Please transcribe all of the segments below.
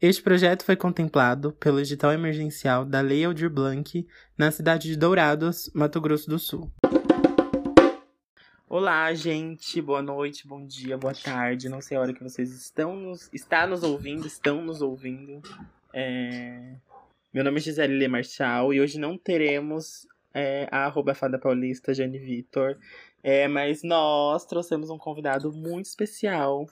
Este projeto foi contemplado pelo edital emergencial da Lei Aldir Blanc na cidade de Dourados, Mato Grosso do Sul. Olá, gente. Boa noite, bom dia, boa tarde. Não sei a hora que vocês estão nos, está nos ouvindo, estão nos ouvindo. É... Meu nome é Gisele Le Marchal e hoje não teremos é, a arroba fada paulista, Jane Vitor. É, mas nós trouxemos um convidado muito especial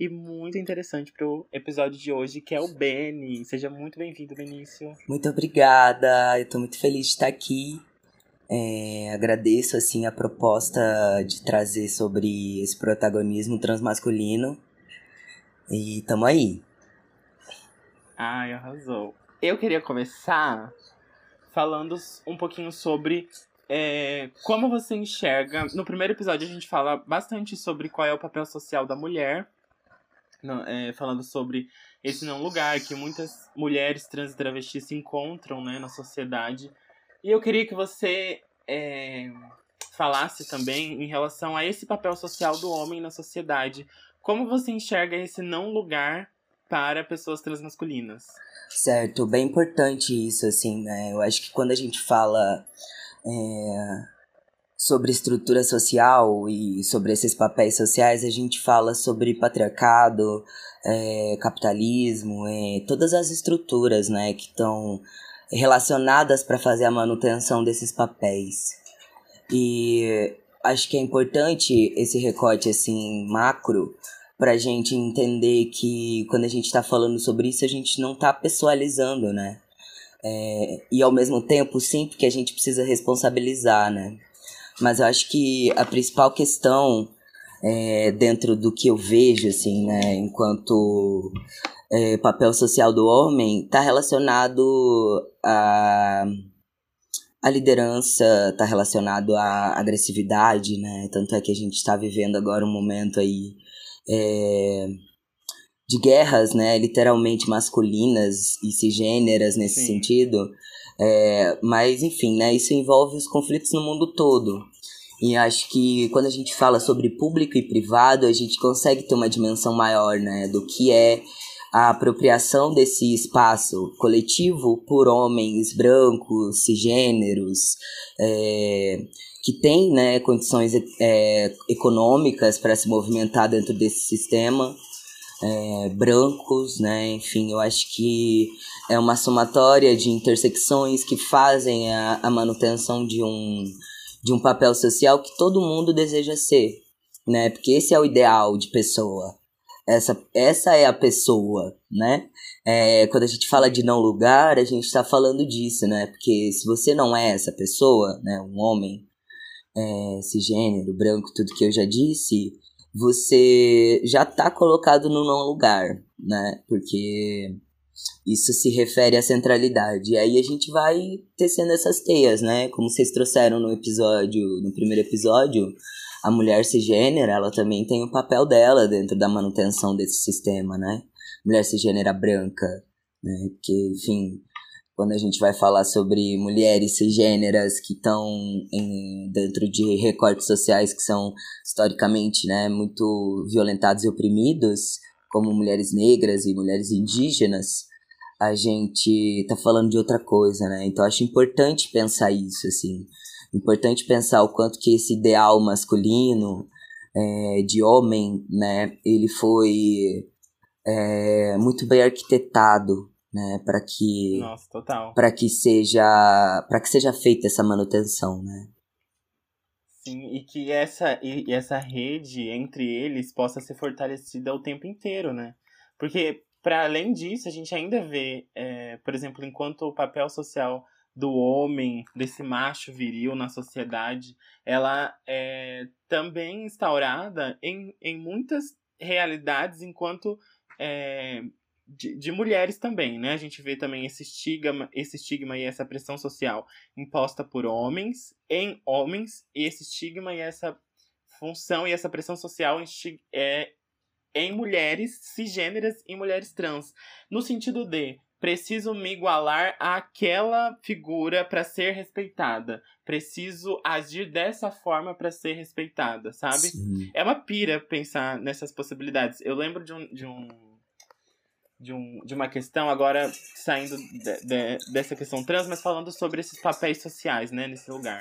e muito interessante para o episódio de hoje, que é o Beni. Seja muito bem-vindo, Benício. Muito obrigada, eu estou muito feliz de estar aqui. É, agradeço assim a proposta de trazer sobre esse protagonismo transmasculino. E tamo aí. Ai, arrasou. Eu queria começar falando um pouquinho sobre é, como você enxerga. No primeiro episódio a gente fala bastante sobre qual é o papel social da mulher não, é, falando sobre esse não lugar que muitas mulheres trans e travestis se encontram né, na sociedade. E eu queria que você é, falasse também em relação a esse papel social do homem na sociedade. Como você enxerga esse não lugar para pessoas transmasculinas? Certo, bem importante isso, assim, né? Eu acho que quando a gente fala é, sobre estrutura social e sobre esses papéis sociais, a gente fala sobre patriarcado, é, capitalismo, é, todas as estruturas né, que estão relacionadas para fazer a manutenção desses papéis. E acho que é importante esse recorte assim macro para a gente entender que quando a gente está falando sobre isso, a gente não está pessoalizando, né? É, e ao mesmo tempo, sim, porque a gente precisa responsabilizar, né? Mas eu acho que a principal questão é, dentro do que eu vejo, assim, né, enquanto é, papel social do homem, está relacionado a a liderança está relacionado à agressividade, né? Tanto é que a gente está vivendo agora um momento aí é, de guerras, né? Literalmente masculinas e cisgêneras nesse Sim. sentido. É, mas, enfim, né, isso envolve os conflitos no mundo todo. E acho que quando a gente fala sobre público e privado, a gente consegue ter uma dimensão maior né, do que é a apropriação desse espaço coletivo por homens brancos, cisgêneros, é, que têm né, condições é, econômicas para se movimentar dentro desse sistema é, brancos, né? Enfim, eu acho que é uma somatória de intersecções que fazem a, a manutenção de um, de um papel social que todo mundo deseja ser, né? Porque esse é o ideal de pessoa. Essa, essa é a pessoa, né? É, quando a gente fala de não lugar, a gente está falando disso, né? Porque se você não é essa pessoa, né? Um homem é, cisgênero, branco, tudo que eu já disse, você já está colocado no não lugar, né? Porque isso se refere à centralidade. E aí a gente vai tecendo essas teias, né? Como vocês trouxeram no episódio, no primeiro episódio, a mulher cisgênera, ela também tem o papel dela dentro da manutenção desse sistema, né? Mulher cisgênera branca, né? Que, enfim, quando a gente vai falar sobre mulheres cisgêneras que estão dentro de recortes sociais que são historicamente né, muito violentados e oprimidos, como mulheres negras e mulheres indígenas, a gente está falando de outra coisa, né? Então acho importante pensar isso, assim. Importante pensar o quanto que esse ideal masculino é, de homem, né, ele foi é, muito bem arquitetado né, para que Nossa, total. para que seja para que seja feita essa manutenção, né? Sim, e que essa e essa rede entre eles possa ser fortalecida o tempo inteiro, né? Porque para além disso, a gente ainda vê, é, por exemplo, enquanto o papel social do homem, desse macho viril na sociedade, ela é também instaurada em, em muitas realidades enquanto é, de, de, mulheres também, né? A gente vê também esse estigma, esse estigma e essa pressão social imposta por homens, em homens, e esse estigma e essa função e essa pressão social é, em mulheres cisgêneras e mulheres trans. No sentido de preciso me igualar àquela figura para ser respeitada. Preciso agir dessa forma para ser respeitada, sabe? Sim. É uma pira pensar nessas possibilidades. Eu lembro de um, de um de, um, de uma questão, agora saindo de, de, dessa questão trans, mas falando sobre esses papéis sociais, né, nesse lugar.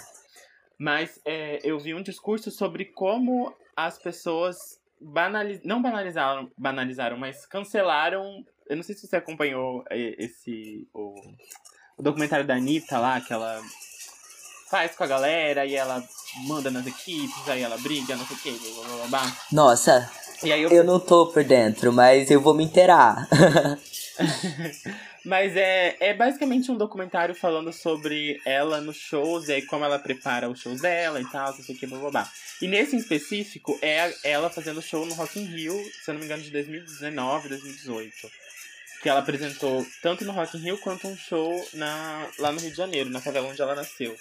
Mas é, eu vi um discurso sobre como as pessoas banaliz... não banalizaram, banalizaram, mas cancelaram. Eu não sei se você acompanhou esse o, o documentário da Anitta lá, que ela faz com a galera e ela manda nas equipes, aí ela briga, não sei o que, blá, blá, blá. Nossa, eu... eu... não tô por dentro, mas eu vou me inteirar. mas é, é basicamente um documentário falando sobre ela nos shows e aí como ela prepara os shows dela e tal, não sei o que, blá, blá, blá. E nesse em específico é ela fazendo show no Rock in Rio, se eu não me engano, de 2019, 2018 que ela apresentou tanto no Rock in Rio quanto um show na, lá no Rio de Janeiro, na favela onde ela nasceu.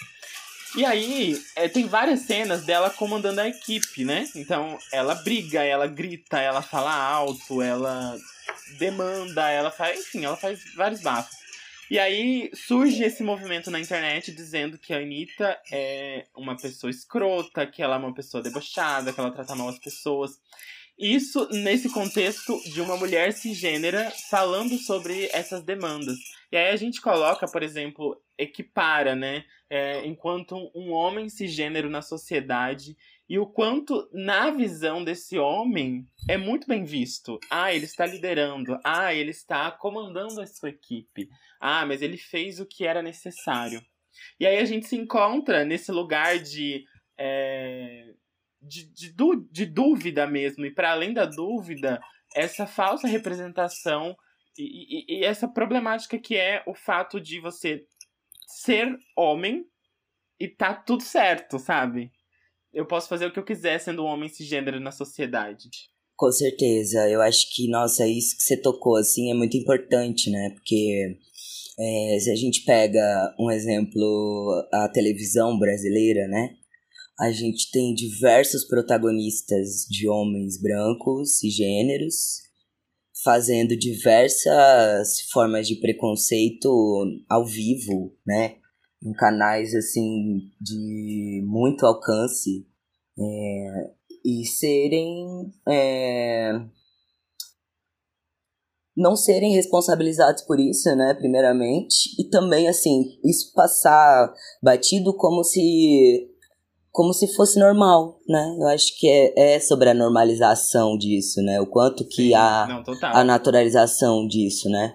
E aí, é, tem várias cenas dela comandando a equipe, né? Então, ela briga, ela grita, ela fala alto, ela demanda, ela faz, enfim, ela faz vários bafos. E aí surge esse movimento na internet dizendo que a Anitta é uma pessoa escrota, que ela é uma pessoa debochada, que ela trata mal as pessoas. Isso nesse contexto de uma mulher cisgênera falando sobre essas demandas. E aí a gente coloca, por exemplo, equipara, né? É, enquanto um homem cisgênero na sociedade e o quanto, na visão desse homem, é muito bem visto. Ah, ele está liderando. Ah, ele está comandando a sua equipe. Ah, mas ele fez o que era necessário. E aí a gente se encontra nesse lugar de. É, de, de, de dúvida mesmo. E para além da dúvida, essa falsa representação e, e, e, essa problemática que é o fato de você ser homem e tá tudo certo, sabe? Eu posso fazer o que eu quiser sendo um homem cisgênero na sociedade. Com certeza, eu acho que, nossa, isso que você tocou, assim, é muito importante, né? Porque é, se a gente pega um exemplo, a televisão brasileira, né? A gente tem diversos protagonistas de homens brancos, cisgêneros, fazendo diversas formas de preconceito ao vivo, né? Em canais assim de muito alcance é, e serem é, não serem responsabilizados por isso, né? Primeiramente e também assim isso passar batido como se como se fosse normal, né? Eu acho que é, é sobre a normalização disso, né? O quanto que há a naturalização disso, né?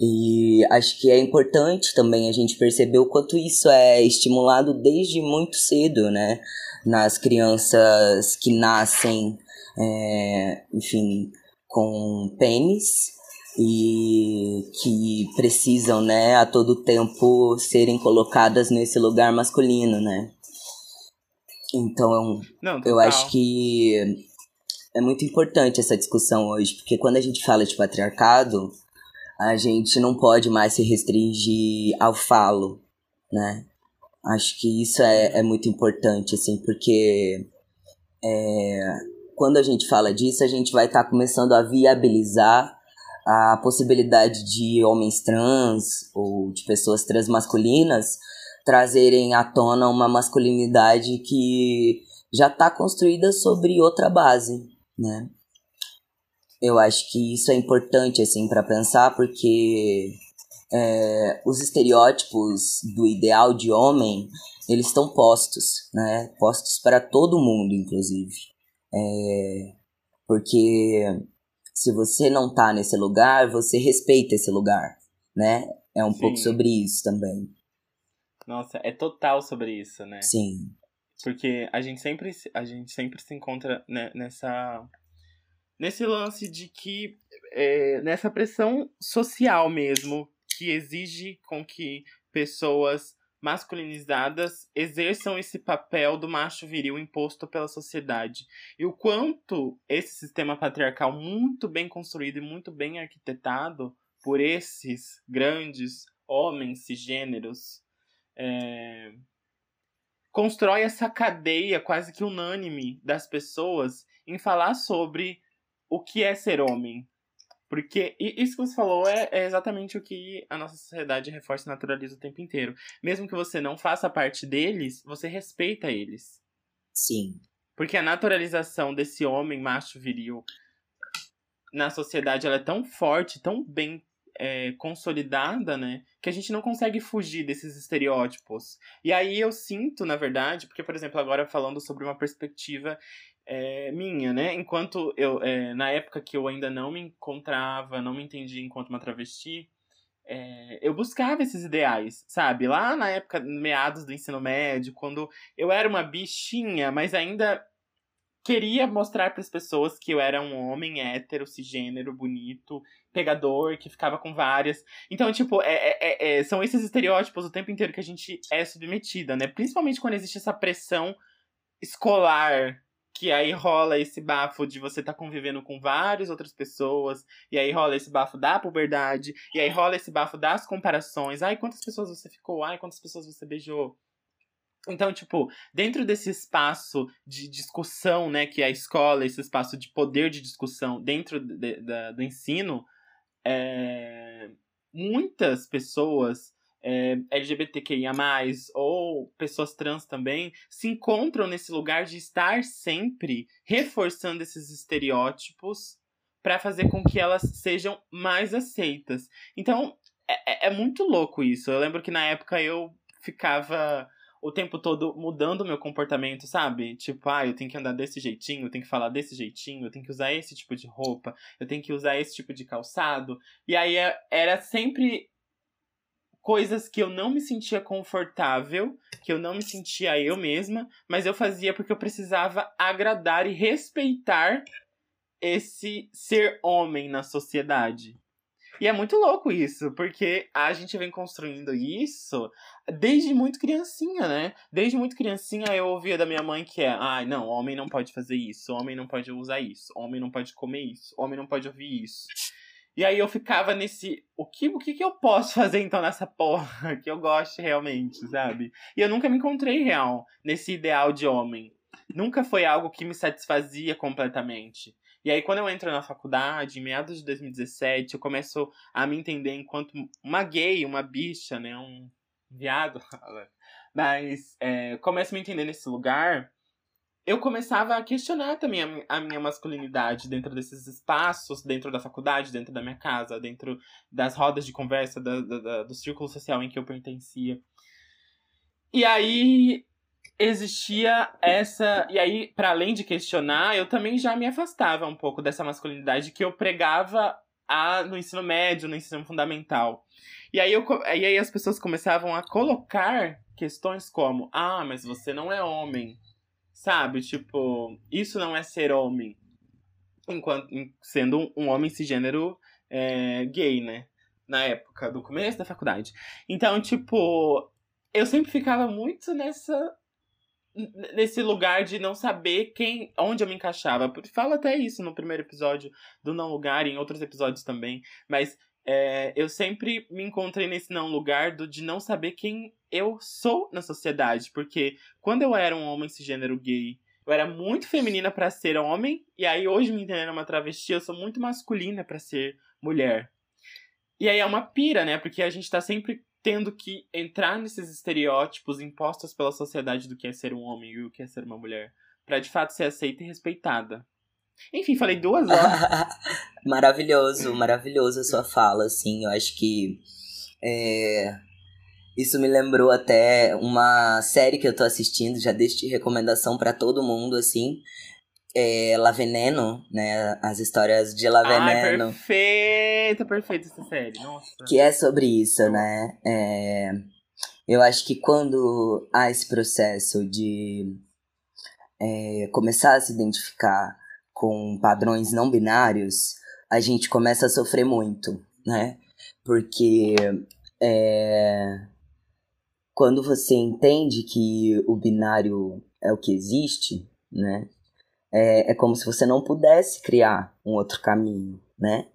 E acho que é importante também a gente perceber o quanto isso é estimulado desde muito cedo, né? Nas crianças que nascem, é, enfim, com pênis e que precisam, né, a todo tempo serem colocadas nesse lugar masculino, né? Então, Não, eu acho que é muito importante essa discussão hoje, porque quando a gente fala de patriarcado, a gente não pode mais se restringir ao falo, né? Acho que isso é, é muito importante, assim, porque é, quando a gente fala disso, a gente vai estar tá começando a viabilizar a possibilidade de homens trans ou de pessoas transmasculinas trazerem à tona uma masculinidade que já está construída sobre outra base, né? Eu acho que isso é importante assim para pensar porque é, os estereótipos do ideal de homem eles estão postos, né? Postos para todo mundo, inclusive, é, porque se você não tá nesse lugar, você respeita esse lugar, né? É um Sim. pouco sobre isso também. Nossa, é total sobre isso, né? Sim. Porque a gente sempre, a gente sempre se encontra né, nessa. Nesse lance de que. É, nessa pressão social mesmo, que exige com que pessoas masculinizadas exerçam esse papel do macho viril imposto pela sociedade. E o quanto esse sistema patriarcal muito bem construído e muito bem arquitetado por esses grandes homens cisgêneros é, constrói essa cadeia quase que unânime das pessoas em falar sobre o que é ser homem. Porque isso que você falou é, é, exatamente o que a nossa sociedade reforça e naturaliza o tempo inteiro. Mesmo que você não faça parte deles, você respeita eles. Sim. Porque a naturalização desse homem macho viril na sociedade ela é tão forte, tão bem é, consolidada, né? Que a gente não consegue fugir desses estereótipos. E aí eu sinto, na verdade, porque, por exemplo, agora falando sobre uma perspectiva é, minha, né? Enquanto eu, é, na época que eu ainda não me encontrava, não me entendia enquanto uma travesti, é, eu buscava esses ideais, sabe? Lá na época, meados do ensino médio, quando eu era uma bichinha, mas ainda queria mostrar para as pessoas que eu era um homem hétero, cisgênero, bonito, pegador, que ficava com várias. Então, tipo, é, é, é, é, são esses estereótipos o tempo inteiro que a gente é submetida, né? Principalmente quando existe essa pressão escolar. Que aí rola esse bafo de você tá convivendo com várias outras pessoas, e aí rola esse bafo da puberdade, e aí rola esse bafo das comparações. Ai, quantas pessoas você ficou? Ai, quantas pessoas você beijou? Então, tipo, dentro desse espaço de discussão, né, que é a escola, esse espaço de poder de discussão dentro de, de, do ensino, é, muitas pessoas é, LGBTQIA, ou pessoas trans também, se encontram nesse lugar de estar sempre reforçando esses estereótipos para fazer com que elas sejam mais aceitas. Então, é, é, é muito louco isso. Eu lembro que na época eu ficava o tempo todo mudando o meu comportamento, sabe? Tipo, ah, eu tenho que andar desse jeitinho, eu tenho que falar desse jeitinho, eu tenho que usar esse tipo de roupa, eu tenho que usar esse tipo de calçado. E aí é, era sempre coisas que eu não me sentia confortável, que eu não me sentia eu mesma, mas eu fazia porque eu precisava agradar e respeitar esse ser homem na sociedade. E é muito louco isso, porque a gente vem construindo isso desde muito criancinha, né? Desde muito criancinha eu ouvia da minha mãe que é, ai, ah, não, homem não pode fazer isso, homem não pode usar isso, homem não pode comer isso, homem não pode ouvir isso. E aí eu ficava nesse, o que, o que, que eu posso fazer então nessa porra que eu gosto realmente, sabe? E eu nunca me encontrei real nesse ideal de homem. Nunca foi algo que me satisfazia completamente. E aí, quando eu entro na faculdade, em meados de 2017, eu começo a me entender enquanto uma gay, uma bicha, né? Um viado. Mas é, começo a me entender nesse lugar. Eu começava a questionar também a, minha masculinidade dentro desses espaços, dentro da faculdade, dentro da minha casa, dentro das rodas de conversa, da, da, do círculo social em que eu pertencia. E aí existia essa. E aí, para além de questionar, eu também já me afastava um pouco dessa masculinidade que eu pregava a, no ensino médio, no ensino fundamental. E aí, eu, e aí as pessoas começavam a colocar questões como: ah, mas você não é homem. Sabe? Tipo, isso não é ser homem. Enquanto sendo um homem cisgênero é, gay, né? Na época do começo da faculdade. Então, tipo, eu sempre ficava muito nessa nesse lugar de não saber quem onde eu me encaixava. Fala até isso no primeiro episódio do Não Lugar e em outros episódios também. Mas é, eu sempre me encontrei nesse não lugar do, de não saber quem eu sou na sociedade. Porque quando eu era um homem cisgênero gay, eu era muito feminina para ser homem. E aí hoje me entendendo uma travesti, eu sou muito masculina para ser mulher. E aí é uma pira, né? Porque a gente tá sempre tendo que entrar nesses estereótipos impostos pela sociedade do que é ser um homem e o que é ser uma mulher, para de fato ser aceita e respeitada. Enfim, falei duas horas. maravilhoso, maravilhoso a sua fala, assim. Eu acho que é... isso me lembrou até uma série que eu tô assistindo, já deixo de recomendação para todo mundo, assim, é, La Veneno, né? As histórias de La Veneno. Ai, perfeita, perfeita essa série. Nossa. Que é sobre isso, né? É, eu acho que quando há esse processo de é, começar a se identificar com padrões não binários, a gente começa a sofrer muito, né? Porque é, quando você entende que o binário é o que existe, né? É, é como se você não pudesse criar um outro caminho, né?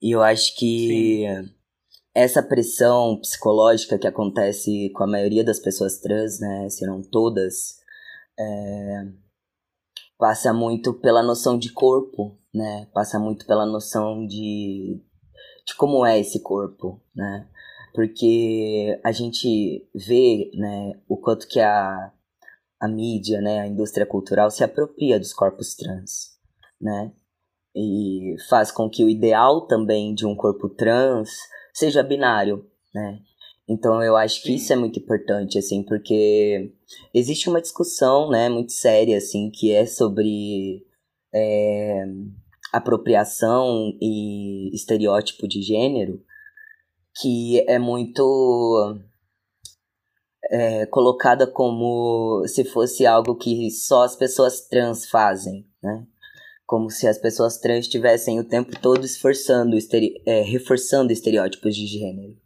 E eu acho que Sim. essa pressão psicológica que acontece com a maioria das pessoas trans, né, se não todas, é, passa muito pela noção de corpo, né? Passa muito pela noção de, de como é esse corpo, né? Porque a gente vê, né, o quanto que a a mídia, né, a indústria cultural se apropria dos corpos trans, né? e faz com que o ideal também de um corpo trans seja binário, né? Então eu acho que isso é muito importante, assim, porque existe uma discussão, né, muito séria, assim, que é sobre é, apropriação e estereótipo de gênero, que é muito é, colocada como se fosse algo que só as pessoas trans fazem, né? Como se as pessoas trans estivessem o tempo todo esforçando, é, reforçando estereótipos de gênero.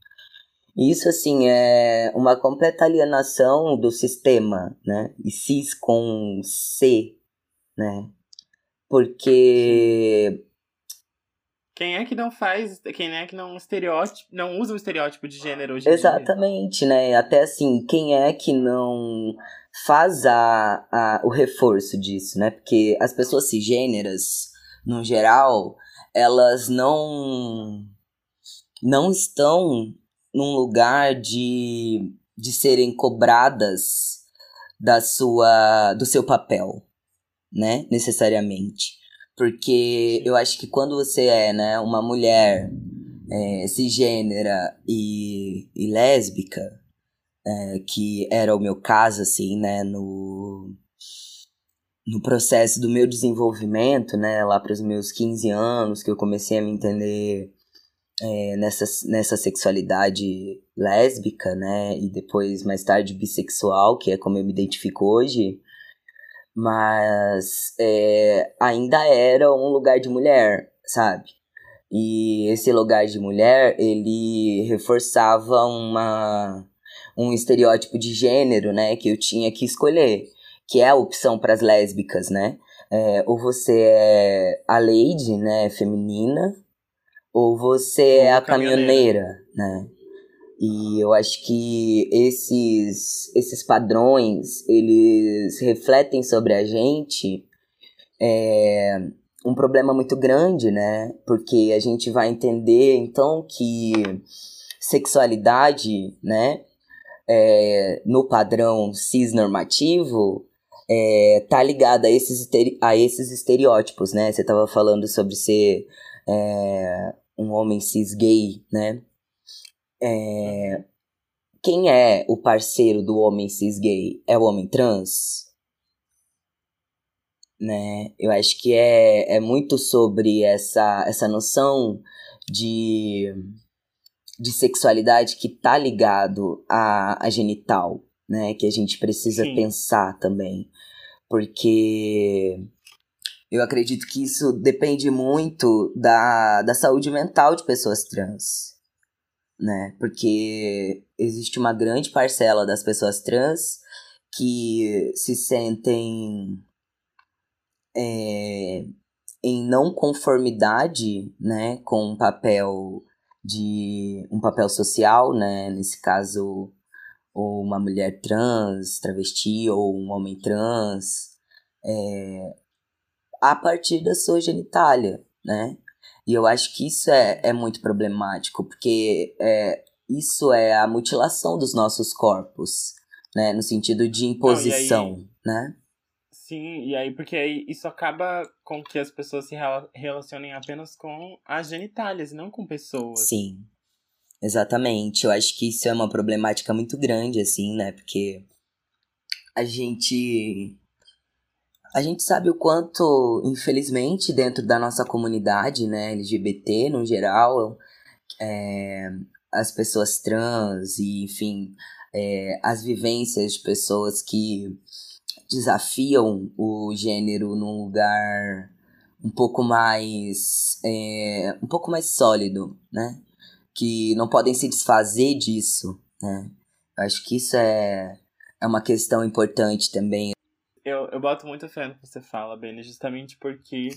Isso, assim, é uma completa alienação do sistema, né? E cis com C, né? Porque quem é que não faz, quem é que não estereótipo, não usa o estereótipo de gênero hoje Exatamente, dia? né? Até assim, quem é que não faz a, a, o reforço disso, né? Porque as pessoas cisgêneras, no geral, elas não não estão num lugar de, de serem cobradas da sua do seu papel, né? Necessariamente. Porque eu acho que quando você é, né, uma mulher é, cisgênera e, e lésbica, é, que era o meu caso, assim, né, no, no processo do meu desenvolvimento, né, lá para os meus 15 anos, que eu comecei a me entender é, nessa, nessa sexualidade lésbica, né, e depois mais tarde bissexual, que é como eu me identifico hoje, mas é, ainda era um lugar de mulher, sabe? E esse lugar de mulher, ele reforçava uma, um estereótipo de gênero, né, que eu tinha que escolher, que é a opção para as lésbicas, né? É, ou você é a lady, né, feminina, ou você é a caminhoneira, caminhoneira né? E eu acho que esses, esses padrões, eles refletem sobre a gente é, um problema muito grande, né? Porque a gente vai entender, então, que sexualidade, né? É, no padrão cisnormativo, é, tá ligada a esses, a esses estereótipos, né? Você tava falando sobre ser é, um homem cis gay, né? É, quem é o parceiro do homem cis gay? É o homem trans? Né? Eu acho que é, é muito sobre essa, essa noção de, de sexualidade que tá ligado a, a genital, né? Que a gente precisa Sim. pensar também. Porque eu acredito que isso depende muito da, da saúde mental de pessoas trans né? Porque existe uma grande parcela das pessoas trans que se sentem é, em não conformidade, né, com um papel de um papel social, né? Nesse caso, ou uma mulher trans, travesti, ou um homem trans, é, a partir da sua genitália, né? E eu acho que isso é, é muito problemático, porque é, isso é a mutilação dos nossos corpos, né? No sentido de imposição, Não, aí, né? Sim, e aí porque aí isso acaba com que as pessoas se relacionem apenas com as genitálias, não com pessoas. Sim. Exatamente. Eu acho que isso é uma problemática muito grande, assim, né? Porque a gente a gente sabe o quanto, infelizmente, dentro da nossa comunidade, né, LGBT no geral, é, as pessoas trans e, enfim, é, as vivências de pessoas que desafiam o gênero num lugar um pouco mais é, um pouco mais sólido, né? Que não podem se desfazer disso, né? Eu acho que isso é, é uma questão importante também eu, eu boto muita fé no que você fala, Benny, justamente porque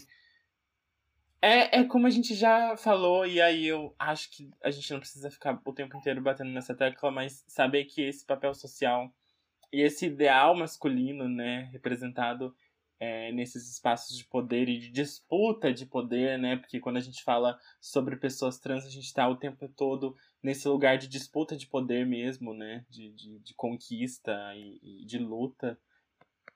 é, é como a gente já falou, e aí eu acho que a gente não precisa ficar o tempo inteiro batendo nessa tecla, mas saber que esse papel social e esse ideal masculino, né, representado é, nesses espaços de poder e de disputa de poder, né, porque quando a gente fala sobre pessoas trans, a gente está o tempo todo nesse lugar de disputa de poder mesmo, né, de, de, de conquista e, e de luta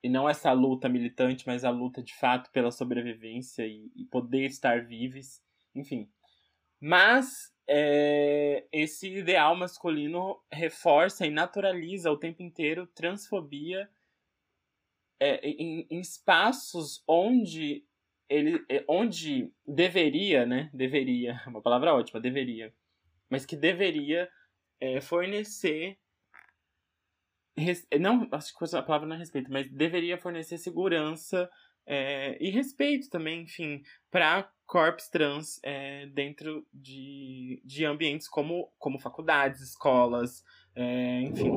e não essa luta militante, mas a luta de fato pela sobrevivência e, e poder estar vivos, enfim. Mas é, esse ideal masculino reforça e naturaliza o tempo inteiro transfobia é, em, em, espaços onde ele é, onde deveria, né? Deveria, uma palavra ótima, deveria, mas que deveria é, fornecer não, acho que a palavra não é respeito, mas deveria fornecer segurança é, e respeito também, enfim, para corpos trans é, dentro de, de ambientes como, como faculdades, escolas, é, enfim.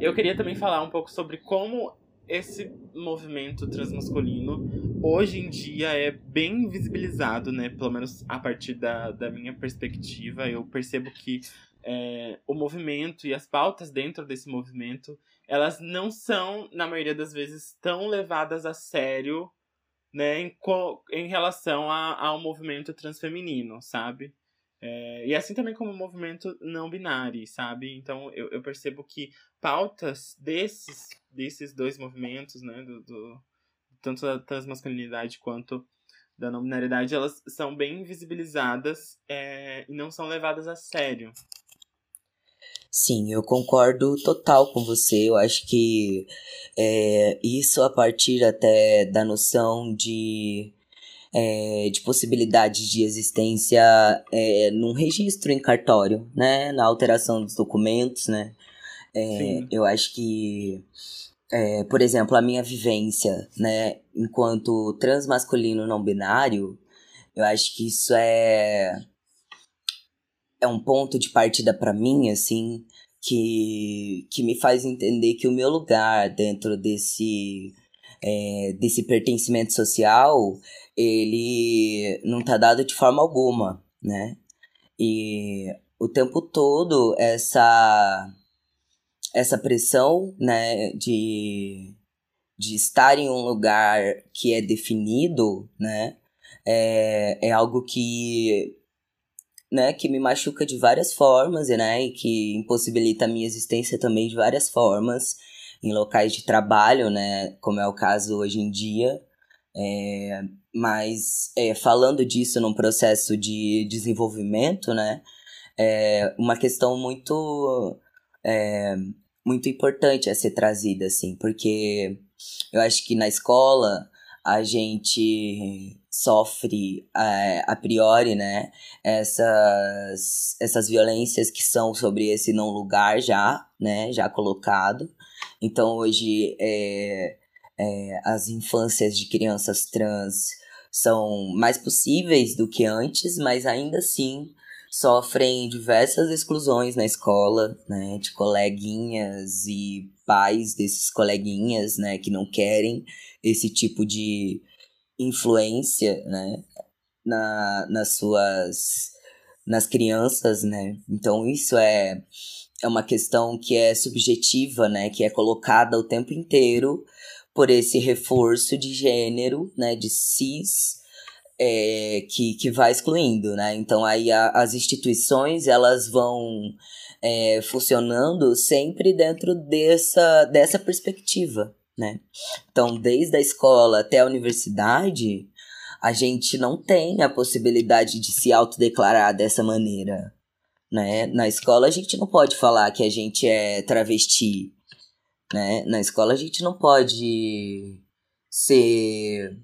Eu queria também falar um pouco sobre como esse movimento transmasculino hoje em dia é bem visibilizado, né? Pelo menos a partir da, da minha perspectiva, eu percebo que é, o movimento e as pautas dentro desse movimento, elas não são, na maioria das vezes, tão levadas a sério né, em, em relação a, ao movimento transfeminino, sabe? É, e assim também como o movimento não binário, sabe? Então eu, eu percebo que pautas desses, desses dois movimentos, né, do, do, tanto da transmasculinidade quanto da não binariedade, elas são bem visibilizadas é, e não são levadas a sério, Sim, eu concordo total com você. Eu acho que é, isso a partir até da noção de, é, de possibilidades de existência é, num registro em cartório, né? Na alteração dos documentos, né? É, eu acho que, é, por exemplo, a minha vivência, né? Enquanto transmasculino não binário, eu acho que isso é é um ponto de partida para mim, assim, que, que me faz entender que o meu lugar dentro desse, é, desse pertencimento social, ele não tá dado de forma alguma, né? E o tempo todo essa essa pressão, né, de, de estar em um lugar que é definido, né, é, é algo que né, que me machuca de várias formas, né, e que impossibilita a minha existência também de várias formas em locais de trabalho, né, como é o caso hoje em dia. É, mas é, falando disso num processo de desenvolvimento, né, é uma questão muito é, muito importante a ser trazida, assim, porque eu acho que na escola a gente sofre é, a priori, né, essas, essas violências que são sobre esse não lugar já, né, já colocado. Então hoje é, é, as infâncias de crianças trans são mais possíveis do que antes, mas ainda assim sofrem diversas exclusões na escola, né, de coleguinhas e pais desses coleguinhas, né, que não querem esse tipo de influência, né, na, nas suas nas crianças, né? Então isso é é uma questão que é subjetiva, né, que é colocada o tempo inteiro por esse reforço de gênero, né, de cis, é, que, que vai excluindo, né? Então aí a, as instituições elas vão é, funcionando sempre dentro dessa, dessa perspectiva, né? Então, desde a escola até a universidade, a gente não tem a possibilidade de se autodeclarar dessa maneira, né? Na escola a gente não pode falar que a gente é travesti, né? Na escola a gente não pode ser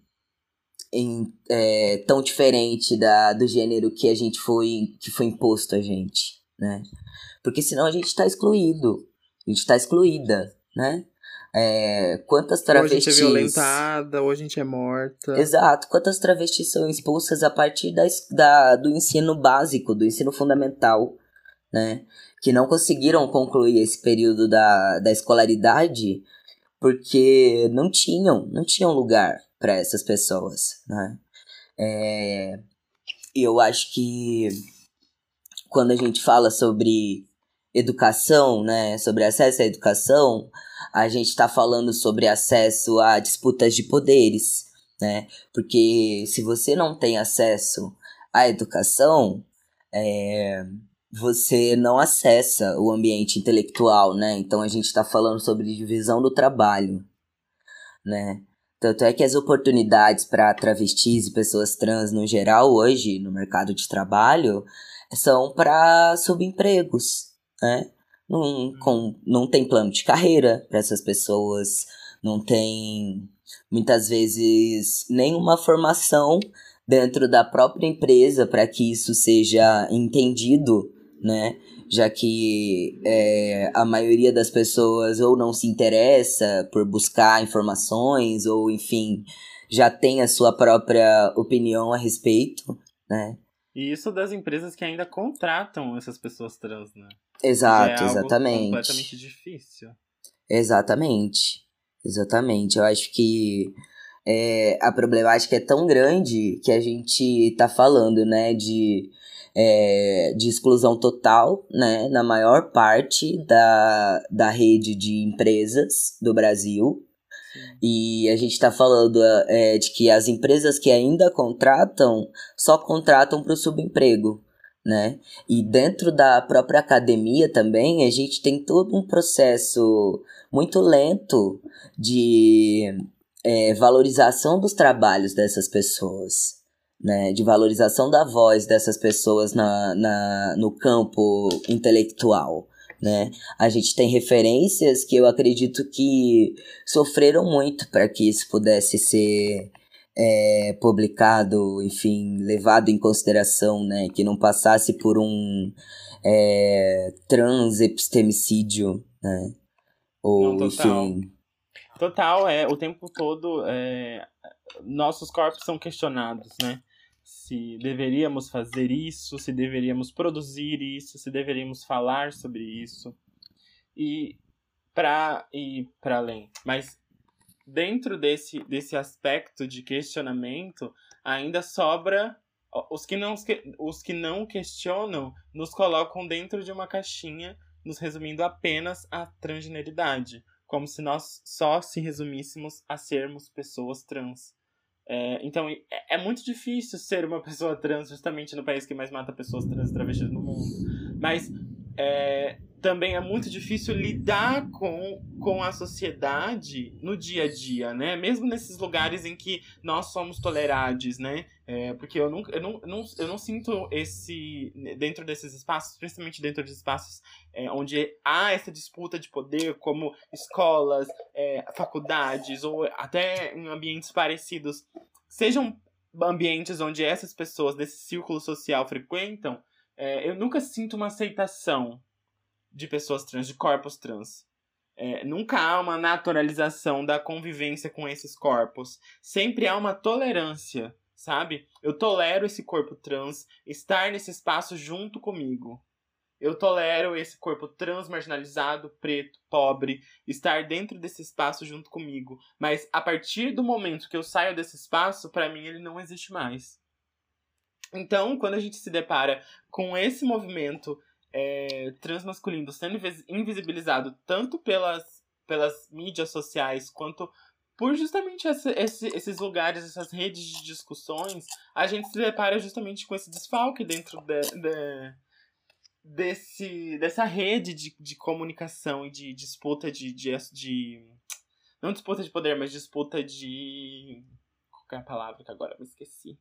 em, é, tão diferente da, do gênero que a gente foi que foi imposto a gente, né? Porque senão a gente está excluído, a gente está excluída, né? É, quantas travestis. Ou a gente é violentada, ou a gente é morta. Exato. Quantas travestis são expulsas a partir da, da, do ensino básico, do ensino fundamental, né? Que não conseguiram concluir esse período da, da escolaridade porque não tinham, não tinham lugar para essas pessoas, né? É, eu acho que quando a gente fala sobre educação, né, sobre acesso à educação, a gente está falando sobre acesso a disputas de poderes, né? Porque se você não tem acesso à educação, é, você não acessa o ambiente intelectual, né? Então a gente está falando sobre divisão do trabalho, né? Tanto é que as oportunidades para travestis e pessoas trans no geral hoje no mercado de trabalho são para subempregos, né? Não, com, não tem plano de carreira para essas pessoas, não tem muitas vezes nenhuma formação dentro da própria empresa para que isso seja entendido, né? Já que é, a maioria das pessoas ou não se interessa por buscar informações, ou enfim, já tem a sua própria opinião a respeito, né? E isso das empresas que ainda contratam essas pessoas trans, né? Exato, é exatamente. completamente difícil. Exatamente. Exatamente. Eu acho que é, a problemática é tão grande que a gente tá falando, né, de, é, de exclusão total, né, na maior parte da, da rede de empresas do Brasil. E a gente está falando é, de que as empresas que ainda contratam só contratam para o subemprego né? E dentro da própria academia também, a gente tem todo um processo muito lento de é, valorização dos trabalhos dessas pessoas, né? De valorização da voz dessas pessoas na, na, no campo intelectual. Né? A gente tem referências que eu acredito que sofreram muito para que isso pudesse ser é, publicado, enfim, levado em consideração, né, que não passasse por um é, transepistemicídio, né, ou não, total. enfim... Total, é, o tempo todo é, nossos corpos são questionados, né, se deveríamos fazer isso, se deveríamos produzir isso, se deveríamos falar sobre isso, e para ir para além, mas dentro desse, desse aspecto de questionamento, ainda sobra. Os que, não, os que não questionam nos colocam dentro de uma caixinha, nos resumindo apenas a transgeneridade, como se nós só se resumíssemos a sermos pessoas trans. É, então, é, é, muito difícil ser uma pessoa trans, justamente no país que mais mata pessoas trans e travestis no mundo. Mas é, também é muito difícil lidar com, com a sociedade no dia a dia, né? Mesmo nesses lugares em que nós somos tolerados, né? É, porque eu, nunca, eu, não, eu, não, eu não sinto esse. dentro desses espaços, principalmente dentro de espaços é, onde há essa disputa de poder, como escolas, é, faculdades, ou até em ambientes parecidos, sejam ambientes onde essas pessoas desse círculo social frequentam, é, eu nunca sinto uma aceitação de pessoas trans, de corpos trans. É, nunca há uma naturalização da convivência com esses corpos. Sempre há uma tolerância, sabe? Eu tolero esse corpo trans estar nesse espaço junto comigo. Eu tolero esse corpo trans marginalizado, preto, pobre, estar dentro desse espaço junto comigo. Mas a partir do momento que eu saio desse espaço, para mim ele não existe mais. Então, quando a gente se depara com esse movimento é, transmasculino sendo invisibilizado tanto pelas, pelas mídias sociais quanto por justamente esse, esse, esses lugares, essas redes de discussões, a gente se depara justamente com esse desfalque dentro de, de, desse, dessa rede de, de comunicação e de disputa de, de, de. Não disputa de poder, mas disputa de. Qual é a palavra que agora eu esqueci?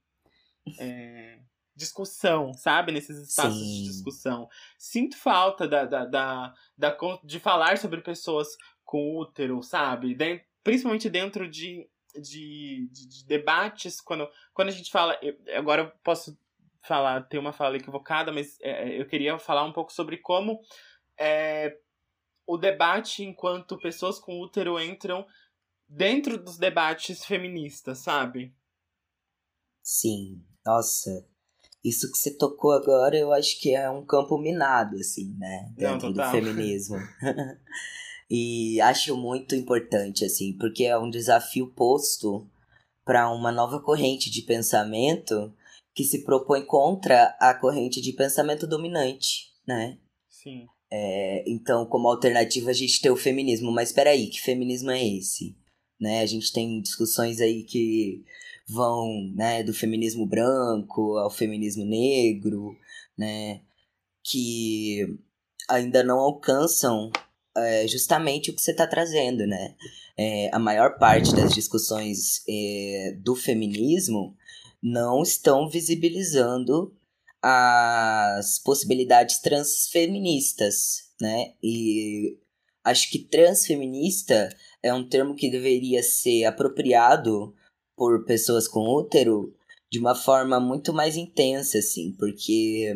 É, discussão, sabe? Nesses espaços Sim. de discussão. Sinto falta da, da, da, da, de falar sobre pessoas com útero, sabe? De, principalmente dentro de, de, de, de, debates, quando, quando a gente fala. Eu, agora eu posso falar, ter uma fala equivocada, mas é, eu queria falar um pouco sobre como é, o debate enquanto pessoas com útero entram dentro dos debates feministas, sabe? Sim, nossa, isso que você tocou agora, eu acho que é um campo minado, assim, né? Dentro Não, do feminismo. e acho muito importante, assim, porque é um desafio posto para uma nova corrente de pensamento que se propõe contra a corrente de pensamento dominante, né? Sim. É, então, como alternativa, a gente tem o feminismo. Mas peraí, que feminismo é esse? Né? A gente tem discussões aí que vão né, do feminismo branco ao feminismo negro, né, que ainda não alcançam é justamente o que você está trazendo, né? É, a maior parte das discussões é, do feminismo não estão visibilizando as possibilidades transfeministas, né? E acho que transfeminista é um termo que deveria ser apropriado por pessoas com útero de uma forma muito mais intensa, assim, porque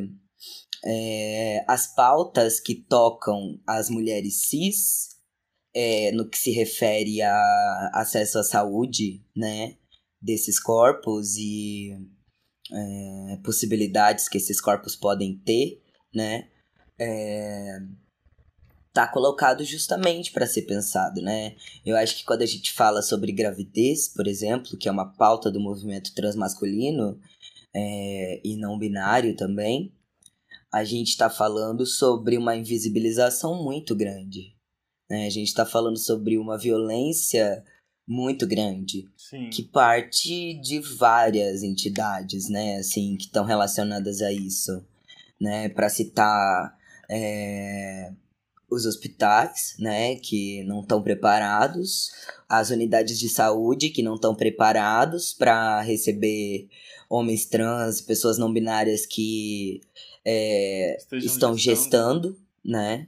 é, as pautas que tocam as mulheres cis, é, no que se refere a acesso à saúde, né, desses corpos e é, possibilidades que esses corpos podem ter, né, é, tá colocado justamente para ser pensado, né? Eu acho que quando a gente fala sobre gravidez, por exemplo, que é uma pauta do movimento transmasculino é, e não binário também, a gente está falando sobre uma invisibilização muito grande. Né? A gente está falando sobre uma violência muito grande Sim. que parte de várias entidades, né, assim, que estão relacionadas a isso, né, para citar é, os hospitais, né, que não estão preparados, as unidades de saúde que não estão preparados para receber homens trans, pessoas não binárias que é, estão gestando. gestando, né,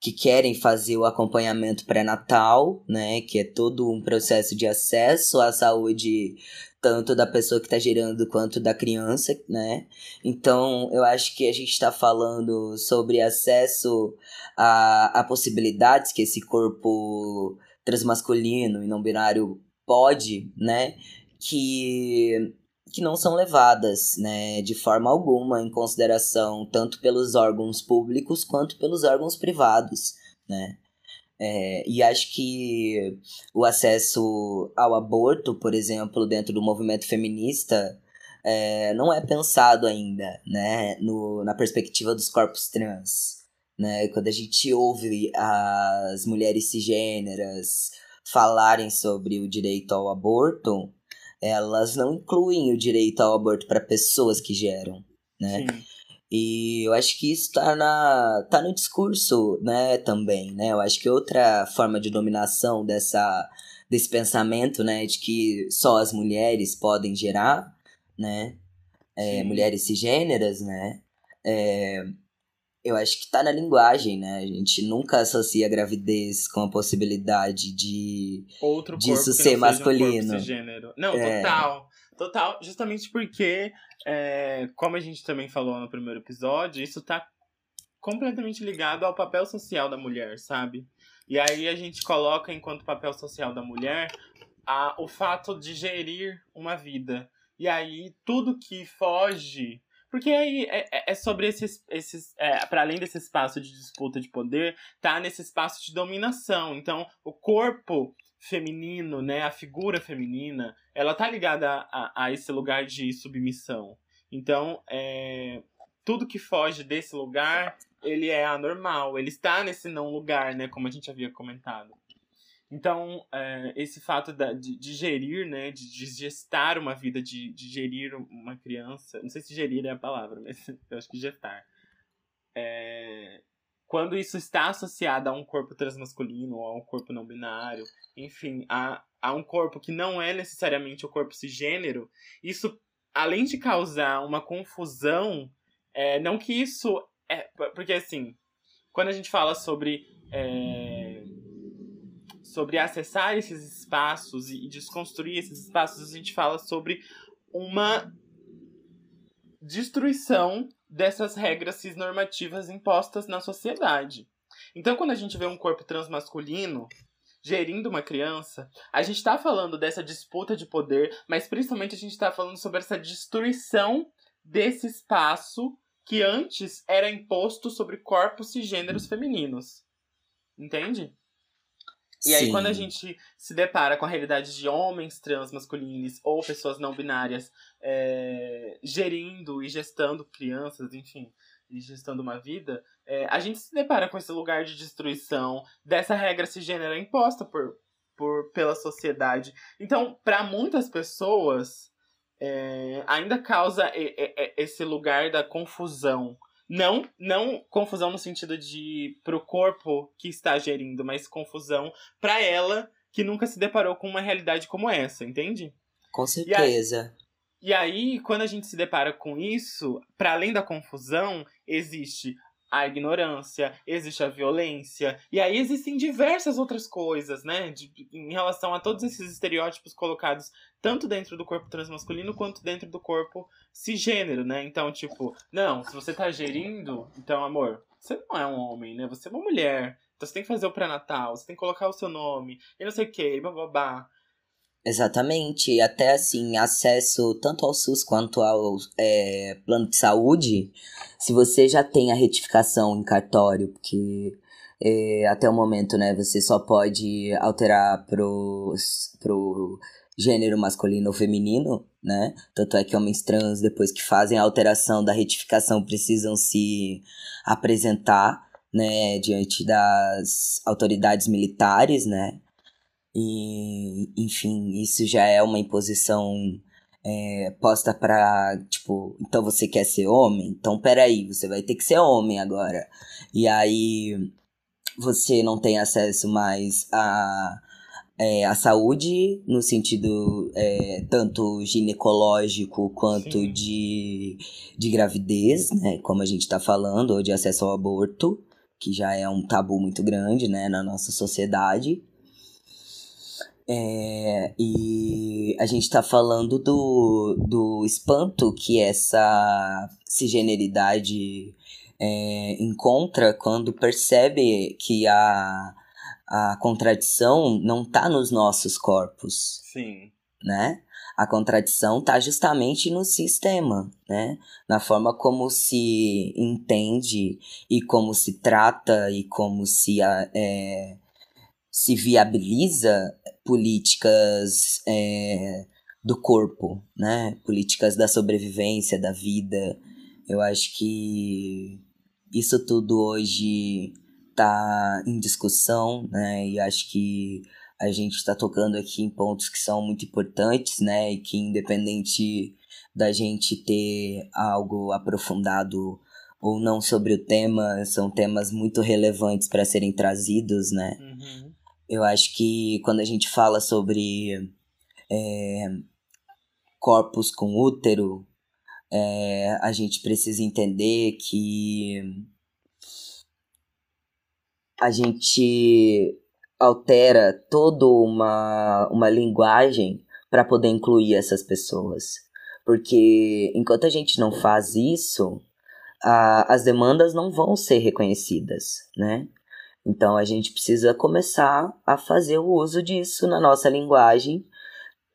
que querem fazer o acompanhamento pré-natal, né, que é todo um processo de acesso à saúde tanto da pessoa que está gerando quanto da criança, né? Então, eu acho que a gente está falando sobre acesso a, a possibilidades que esse corpo transmasculino e não binário pode, né? Que que não são levadas, né, de forma alguma em consideração tanto pelos órgãos públicos quanto pelos órgãos privados, né? É, e acho que o acesso ao aborto, por exemplo, dentro do movimento feminista, é, não é pensado ainda, né, no, na perspectiva dos corpos trans. Né? Quando a gente ouve as mulheres cisgêneras falarem sobre o direito ao aborto, elas não incluem o direito ao aborto para pessoas que geram, né? Sim. E eu acho que isso tá, na, tá no discurso, né, também, né? Eu acho que outra forma de dominação dessa, desse pensamento, né, de que só as mulheres podem gerar, né? É, mulheres cisgêneras, né? É, eu acho que tá na linguagem, né? A gente nunca associa a gravidez com a possibilidade de Outro disso ser masculino. Um não, é... total. Total, justamente porque, é, como a gente também falou no primeiro episódio, isso tá completamente ligado ao papel social da mulher, sabe? E aí a gente coloca enquanto papel social da mulher a, o fato de gerir uma vida. E aí tudo que foge porque aí é, é, é sobre esses. esses é, para além desse espaço de disputa de poder, tá nesse espaço de dominação. Então, o corpo feminino, né, a figura feminina, ela tá ligada a, a esse lugar de submissão. Então, é, tudo que foge desse lugar, ele é anormal. Ele está nesse não lugar, né, como a gente havia comentado. Então, é, esse fato de, gerir, né, de, gestar uma vida, de, de gerir uma criança, não sei se gerir é a palavra, mas eu acho que gestar. É, quando isso está associado a um corpo transmasculino ou a um corpo não binário, enfim, a, a um corpo que não é necessariamente o corpo cisgênero, isso, além de causar uma confusão, é, não que isso. É, porque assim, quando a gente fala sobre. É, sobre acessar esses espaços e desconstruir esses espaços, a gente fala sobre uma destruição dessas regras cisnormativas impostas na sociedade. Então, quando a gente vê um corpo transmasculino gerindo uma criança, a gente está falando dessa disputa de poder, mas principalmente a gente está falando sobre essa destruição desse espaço que antes era imposto sobre corpos e gêneros femininos. Entende? E aí, Sim. quando a gente se depara com a realidade de homens trans masculinos ou pessoas não binárias é, gerindo e gestando crianças, enfim, e gestando uma vida, é, a gente se depara com esse lugar de destruição dessa regra cisgênera imposta por, por, pela sociedade. Então, para muitas pessoas, é, ainda causa esse lugar da confusão Não, não confusão no sentido de pro corpo que está gerindo, mas confusão para ela que nunca se deparou com uma realidade como essa, entende? Com certeza. E aí, e aí quando a gente se depara com isso, para além da confusão, existe a ignorância, existe a violência, e aí existem diversas outras coisas, né, de, em relação a todos esses estereótipos colocados tanto dentro do corpo transmasculino quanto dentro do corpo cisgênero, né? Então, tipo, não, se você tá gerindo, então, amor, você não é um homem, né? Você é uma mulher. Então você tem que fazer o pré-natal, você tem que colocar o seu nome, e não sei o que, bababá. Exatamente, até assim, acesso tanto ao SUS quanto ao é, plano de saúde, se você já tem a retificação em cartório, porque é, até o momento, né, você só pode alterar pro, pro gênero masculino ou feminino, né? Tanto é que homens trans, depois que fazem a alteração da retificação, precisam se apresentar, né, diante das autoridades militares, né? E, enfim, isso já é uma imposição é, posta pra, tipo, então você quer ser homem? Então peraí, você vai ter que ser homem agora. E aí você não tem acesso mais a, é, a saúde, no sentido é, tanto ginecológico quanto de, de gravidez, né? Como a gente tá falando, ou de acesso ao aborto, que já é um tabu muito grande, né, na nossa sociedade. É, e a gente está falando do, do espanto que essa cisgeneridade é, encontra quando percebe que a, a contradição não está nos nossos corpos. Sim. Né? A contradição está justamente no sistema, né? Na forma como se entende e como se trata e como se é, se viabiliza políticas é, do corpo, né? Políticas da sobrevivência, da vida. Eu acho que isso tudo hoje está em discussão, né? E acho que a gente está tocando aqui em pontos que são muito importantes, né? E que independente da gente ter algo aprofundado ou não sobre o tema, são temas muito relevantes para serem trazidos, né? Uhum. Eu acho que quando a gente fala sobre é, corpos com útero, é, a gente precisa entender que a gente altera toda uma, uma linguagem para poder incluir essas pessoas. Porque enquanto a gente não faz isso, a, as demandas não vão ser reconhecidas, né? Então a gente precisa começar a fazer o uso disso na nossa linguagem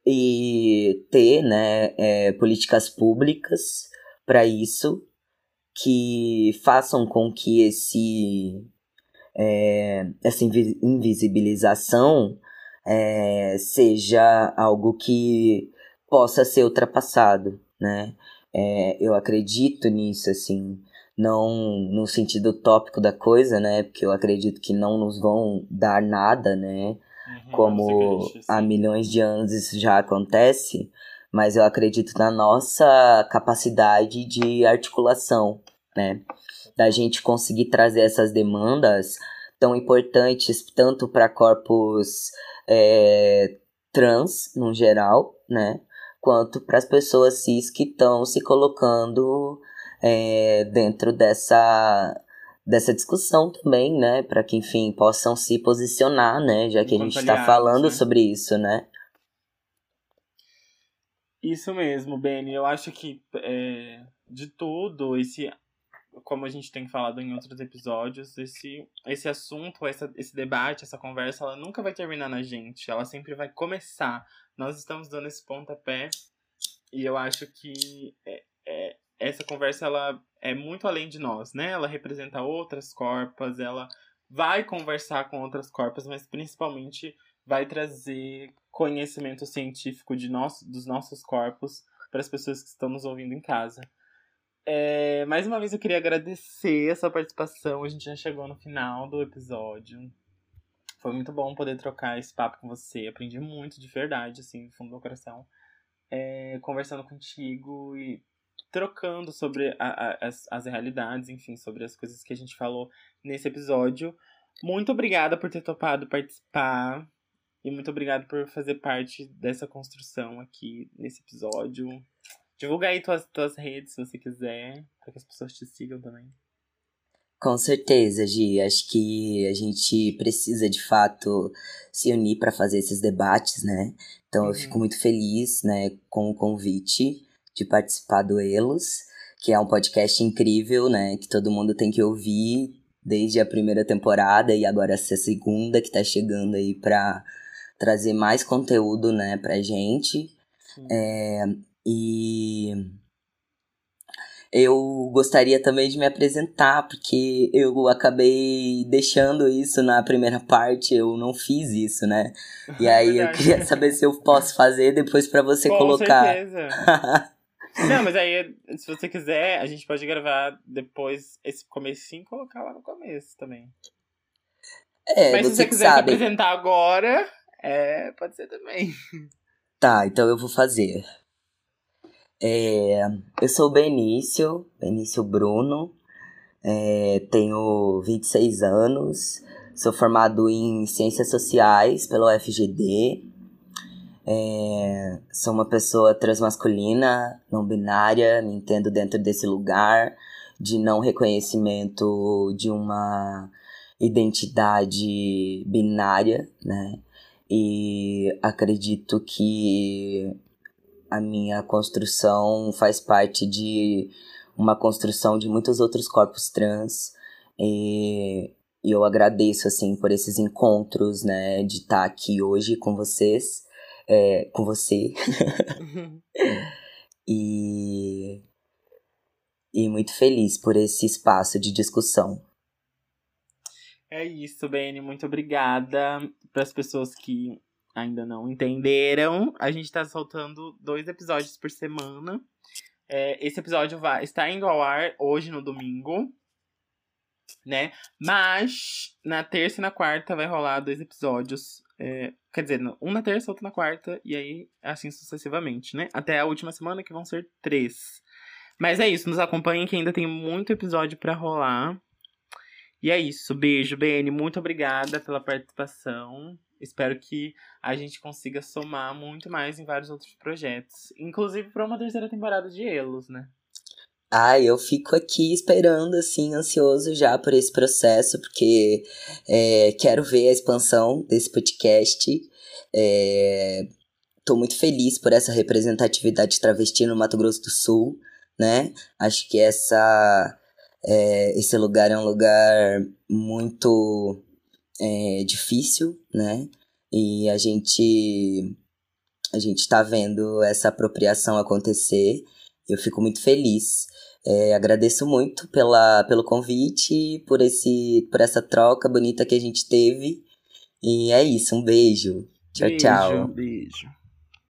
e ter né, é, políticas públicas para isso que façam com que esse, é, essa invisibilização é, seja algo que possa ser ultrapassado, né? É, eu acredito nisso, assim, não no sentido tópico da coisa, né? Porque eu acredito que não nos vão dar nada, né? Uhum, Como há milhões de anos isso já acontece, mas eu acredito na nossa capacidade de articulação, né? Da gente conseguir trazer essas demandas tão importantes tanto para corpos é, trans no geral, né? Quanto para as pessoas cis que estão se colocando é, dentro dessa dessa discussão também, né, para que enfim possam se posicionar, né, já que Enquanto a gente está falando né? sobre isso, né? Isso mesmo, Benny. Eu acho que é, de tudo esse como a gente tem falado em outros episódios, esse, esse assunto, essa, esse debate, essa conversa, ela nunca vai terminar na gente. Ela sempre vai começar. Nós estamos dando esse pontapé e eu acho que é, é, essa conversa ela é muito além de nós, né? Ela representa outras corpas, ela vai conversar com outras corpas, mas principalmente vai trazer conhecimento científico de nós, dos nossos corpos para as pessoas que estão nos ouvindo em casa. É, mais uma vez eu queria agradecer a sua participação. A gente já chegou no final do episódio. Foi muito bom poder trocar esse papo com você. Aprendi muito de verdade, assim, do fundo do coração. É, conversando contigo e trocando sobre a, a, as, as realidades, enfim, sobre as coisas que a gente falou nesse episódio. Muito obrigada por ter topado participar. E muito obrigado por fazer parte dessa construção aqui nesse episódio. Divulga aí tuas, tuas redes, se você quiser, para que as pessoas te sigam também. Com certeza, Gi. Acho que a gente precisa de fato se unir para fazer esses debates, né? Então uhum. eu fico muito feliz, né, com o convite de participar do Elos, que é um podcast incrível, né, que todo mundo tem que ouvir desde a primeira temporada e agora essa segunda que tá chegando aí para trazer mais conteúdo, né, pra gente. É, e eu gostaria também de me apresentar, porque eu acabei deixando isso na primeira parte, eu não fiz isso, né? E aí eu queria saber se eu posso fazer depois para você Com colocar. Certeza. não, mas aí, se você quiser, a gente pode gravar depois esse comecinho e colocar lá no começo também. É, mas se você quiser sabe. se apresentar agora, é, pode ser também. Tá, então eu vou fazer. É, eu sou Benício, Benício Bruno, é, tenho 26 anos, sou formado em Ciências Sociais pela UFGD, é, sou uma pessoa transmasculina, não binária, me entendo dentro desse lugar de não reconhecimento de uma identidade binária, né? E acredito que a minha construção faz parte de uma construção de muitos outros corpos trans. E, e eu agradeço, assim, por esses encontros, né, de estar aqui hoje com vocês, é, com você. e, e muito feliz por esse espaço de discussão. É isso, Beni. Muito obrigada para as pessoas que ainda não entenderam, a gente tá soltando dois episódios por semana. É, esse episódio vai, está indo ao ar hoje no domingo, né? Mas na terça e na quarta vai rolar dois episódios. É, quer dizer, um na terça, outro na quarta, e aí assim sucessivamente, né? Até a última semana, que vão ser três. Mas é isso, nos acompanhem que ainda tem muito episódio para rolar. E é isso, beijo, Beni, muito obrigada pela participação. Espero que a gente consiga somar muito mais em vários outros projetos. Inclusive para uma terceira temporada de Elos, né? Ah, eu fico aqui esperando, assim, ansioso já por esse processo, porque é, quero ver a expansão desse podcast. É, tô muito feliz por essa representatividade travesti no Mato Grosso do Sul, né? Acho que essa, é, esse lugar é um lugar muito é difícil, né? E a gente a gente está vendo essa apropriação acontecer. Eu fico muito feliz. É, agradeço muito pela, pelo convite, por, esse, por essa troca bonita que a gente teve. E é isso, um beijo. Tchau, beijo, tchau. Beijo.